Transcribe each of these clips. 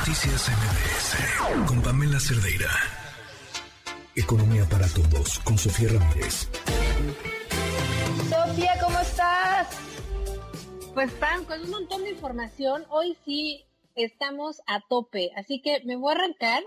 Noticias MBS con Pamela Cerdeira. Economía para todos con Sofía Ramírez. Sofía, ¿cómo estás? Pues Pam, con un montón de información, hoy sí estamos a tope, así que me voy a arrancar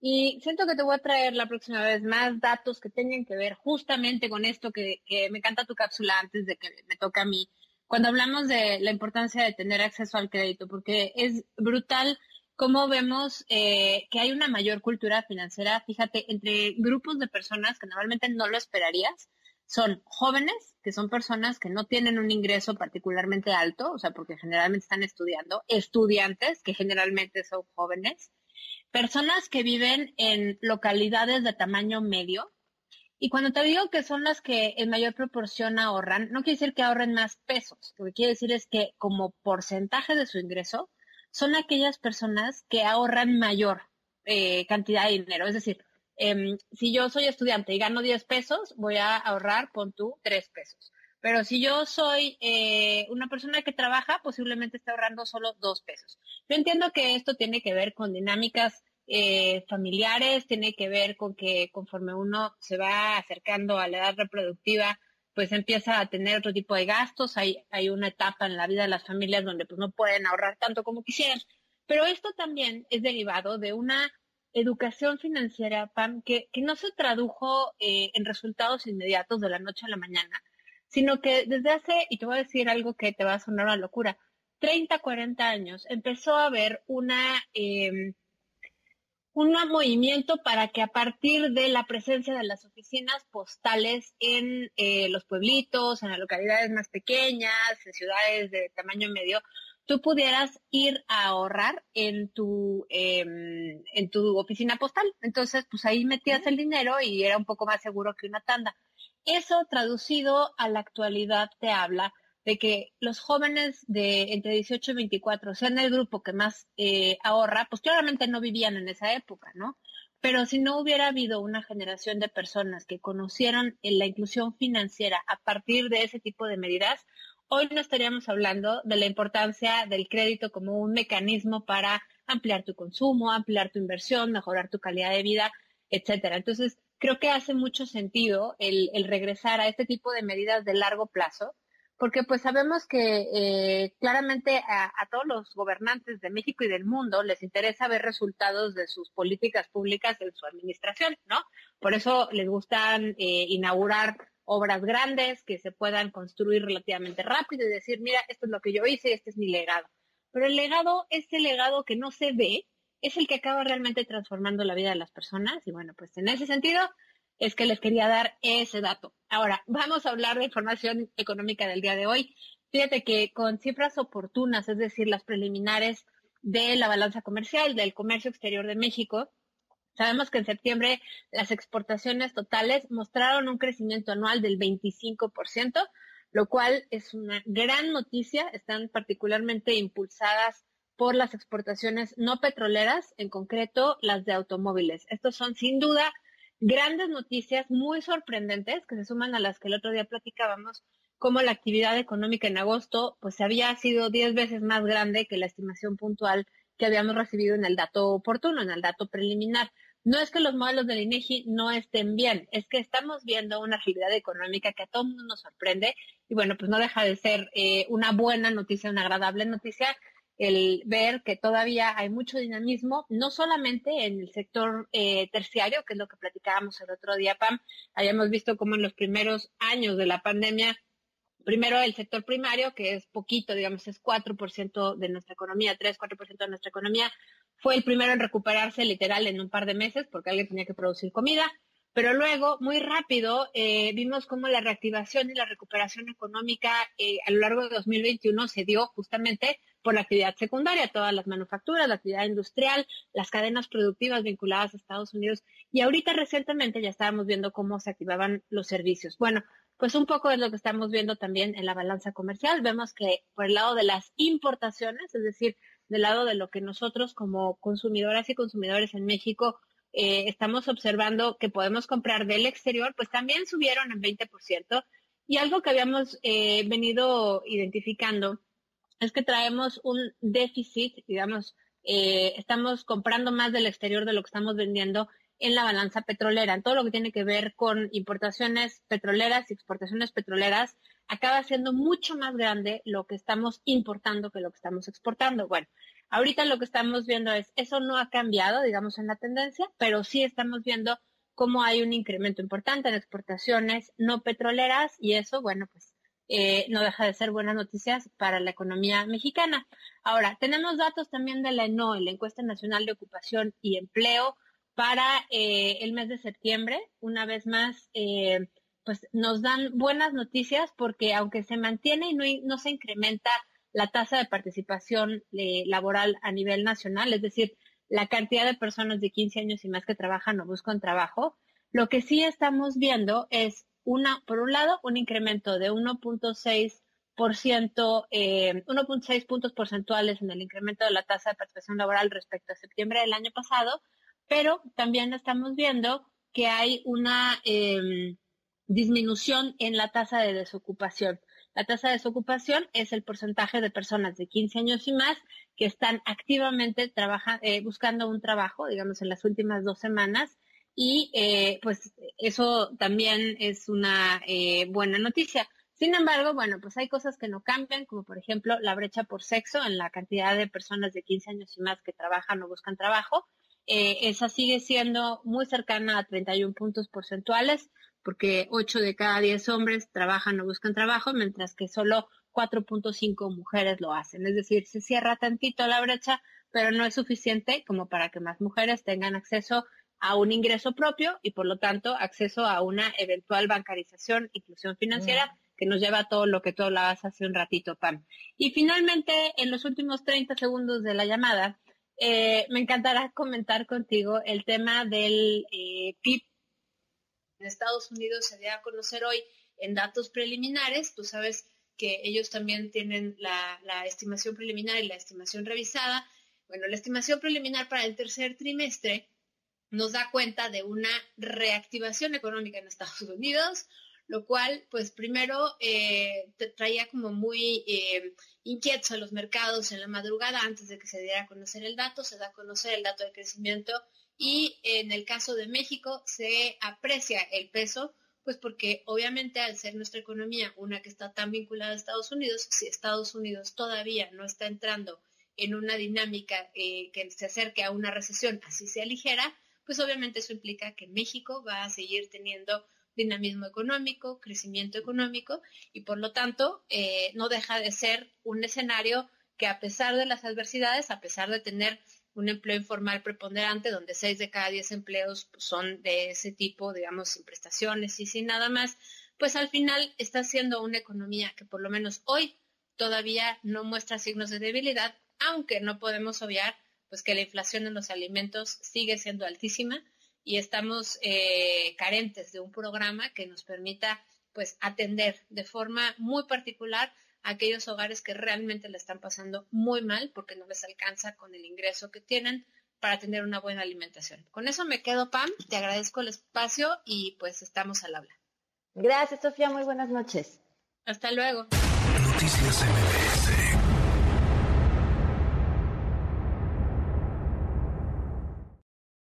y siento que te voy a traer la próxima vez más datos que tengan que ver justamente con esto que, que me encanta tu cápsula antes de que me toque a mí, cuando hablamos de la importancia de tener acceso al crédito, porque es brutal cómo vemos eh, que hay una mayor cultura financiera, fíjate, entre grupos de personas que normalmente no lo esperarías, son jóvenes, que son personas que no tienen un ingreso particularmente alto, o sea, porque generalmente están estudiando, estudiantes, que generalmente son jóvenes, personas que viven en localidades de tamaño medio, y cuando te digo que son las que en mayor proporción ahorran, no quiere decir que ahorren más pesos, lo que quiere decir es que como porcentaje de su ingreso, son aquellas personas que ahorran mayor eh, cantidad de dinero. Es decir, em, si yo soy estudiante y gano 10 pesos, voy a ahorrar, pon tú, 3 pesos. Pero si yo soy eh, una persona que trabaja, posiblemente esté ahorrando solo 2 pesos. Yo entiendo que esto tiene que ver con dinámicas eh, familiares, tiene que ver con que conforme uno se va acercando a la edad reproductiva, pues empieza a tener otro tipo de gastos, hay, hay una etapa en la vida de las familias donde pues no pueden ahorrar tanto como quisieran. Pero esto también es derivado de una educación financiera, Pam, que, que no se tradujo eh, en resultados inmediatos de la noche a la mañana, sino que desde hace, y te voy a decir algo que te va a sonar una locura, 30, 40 años, empezó a haber una... Eh, un movimiento para que a partir de la presencia de las oficinas postales en eh, los pueblitos, en las localidades más pequeñas, en ciudades de tamaño medio, tú pudieras ir a ahorrar en tu, em, en tu oficina postal. Entonces, pues ahí metías el dinero y era un poco más seguro que una tanda. Eso traducido a la actualidad te habla de que los jóvenes de entre 18 y 24 sean el grupo que más eh, ahorra, pues claramente no vivían en esa época, ¿no? Pero si no hubiera habido una generación de personas que conocieran la inclusión financiera a partir de ese tipo de medidas, hoy no estaríamos hablando de la importancia del crédito como un mecanismo para ampliar tu consumo, ampliar tu inversión, mejorar tu calidad de vida, etcétera. Entonces, creo que hace mucho sentido el regresar a este tipo de medidas de largo plazo porque pues sabemos que eh, claramente a, todos los gobernantes de México y del mundo les interesa ver resultados de sus políticas públicas en su administración, ¿no? Por eso les gustan eh, inaugurar obras grandes que se puedan construir relativamente rápido y decir, mira, esto es lo que yo hice, este es mi legado. Pero el legado, ese legado que no se ve, es el que acaba realmente transformando la vida de las personas y bueno, pues en ese sentido, es que les quería dar ese dato. Ahora, vamos a hablar de información económica del día de hoy. Fíjate que con cifras oportunas, es decir, las preliminares de la balanza comercial del comercio exterior de México, sabemos que en septiembre las exportaciones totales mostraron un crecimiento anual del 25%, lo cual es una gran noticia. Están particularmente impulsadas por las exportaciones no petroleras, en concreto las de automóviles. Estos son sin duda grandes noticias muy sorprendentes que se suman a las que el otro día platicábamos, como la actividad económica en agosto, pues había sido 10 veces más grande que la estimación puntual que habíamos recibido en el dato oportuno, en el dato preliminar. No es que los modelos del INEGI no estén bien, es que estamos viendo una actividad económica que a todo mundo nos sorprende y bueno, pues no deja de ser eh, una buena noticia, una agradable noticia el ver que todavía hay mucho dinamismo, no solamente en el sector eh, terciario, que es lo que platicábamos el otro día, Pam, habíamos visto como en los primeros años de la pandemia, primero el sector primario, que es poquito, digamos, es 4% de nuestra economía, 3, 4% de nuestra economía, fue el primero en recuperarse literal en un par de meses porque alguien tenía que producir comida. Pero luego, muy rápido, eh, vimos cómo la reactivación y la recuperación económica eh, a lo largo de 2021 se dio justamente por la actividad secundaria, todas las manufacturas, la actividad industrial, las cadenas productivas vinculadas a Estados Unidos. Y ahorita recientemente ya estábamos viendo cómo se activaban los servicios. Bueno, pues un poco es lo que estamos viendo también en la balanza comercial. Vemos que por el lado de las importaciones, es decir, del lado de lo que nosotros como consumidoras y consumidores en México eh, estamos observando que podemos comprar del exterior, pues también subieron en 20%. Y algo que habíamos eh, venido identificando es que traemos un déficit, digamos, eh, estamos comprando más del exterior de lo que estamos vendiendo en la balanza petrolera. En todo lo que tiene que ver con importaciones petroleras y exportaciones petroleras, acaba siendo mucho más grande lo que estamos importando que lo que estamos exportando. Bueno, ahorita lo que estamos viendo es, eso no ha cambiado, digamos, en la tendencia, pero sí estamos viendo cómo hay un incremento importante en exportaciones no petroleras y eso, bueno, pues eh, no deja de ser buenas noticias para la economía mexicana. Ahora, tenemos datos también de la ENOE, la Encuesta Nacional de Ocupación y Empleo, para eh, el mes de septiembre. Una vez más, eh, pues nos dan buenas noticias porque aunque se mantiene y no, no se incrementa la tasa de participación laboral a nivel nacional, es decir, la cantidad de personas de 15 años y más que trabajan o buscan trabajo, lo que sí estamos viendo es una, por un lado, un incremento de 1.6%, eh, 1.6 puntos porcentuales en el incremento de la tasa de participación laboral respecto a septiembre del año pasado, pero también estamos viendo que hay una em, disminución en la tasa de desocupación. La tasa de desocupación es el porcentaje de personas de 15 años y más que están activamente eh, buscando un trabajo, digamos, en las últimas dos semanas y eh, pues eso también es una eh, buena noticia. Sin embargo, bueno, pues hay cosas que no cambian, como por ejemplo la brecha por sexo en la cantidad de personas de 15 años y más que trabajan o buscan trabajo. Eh, esa sigue siendo muy cercana a 31 puntos porcentuales, porque 8 de cada 10 hombres trabajan o buscan trabajo, mientras que solo 4.5 mujeres lo hacen. Es decir, se cierra tantito la brecha, pero no es suficiente como para que más mujeres tengan acceso a un ingreso propio y por lo tanto acceso a una eventual bancarización, inclusión financiera, mm. que nos lleva a todo lo que tú hablabas hace un ratito, Pam. Y finalmente, en los últimos 30 segundos de la llamada, eh, me encantará comentar contigo el tema del eh, PIB. En Estados Unidos se dio a conocer hoy en datos preliminares, tú sabes que ellos también tienen la, la estimación preliminar y la estimación revisada. Bueno, la estimación preliminar para el tercer trimestre nos da cuenta de una reactivación económica en Estados Unidos, lo cual, pues primero eh, traía como muy eh, inquietos a los mercados en la madrugada antes de que se diera a conocer el dato, se da a conocer el dato de crecimiento y en el caso de México se aprecia el peso, pues porque obviamente al ser nuestra economía una que está tan vinculada a Estados Unidos, si Estados Unidos todavía no está entrando en una dinámica eh, que se acerque a una recesión, así sea ligera, pues obviamente eso implica que México va a seguir teniendo dinamismo económico, crecimiento económico y por lo tanto eh, no deja de ser un escenario que a pesar de las adversidades, a pesar de tener un empleo informal preponderante, donde seis de cada diez empleos son de ese tipo, digamos, sin prestaciones y sin nada más, pues al final está siendo una economía que por lo menos hoy todavía no muestra signos de debilidad, aunque no podemos obviar pues que la inflación en los alimentos sigue siendo altísima y estamos eh, carentes de un programa que nos permita pues atender de forma muy particular a aquellos hogares que realmente le están pasando muy mal porque no les alcanza con el ingreso que tienen para tener una buena alimentación. Con eso me quedo, Pam. Te agradezco el espacio y pues estamos al habla. Gracias, Sofía. Muy buenas noches. Hasta luego. Noticias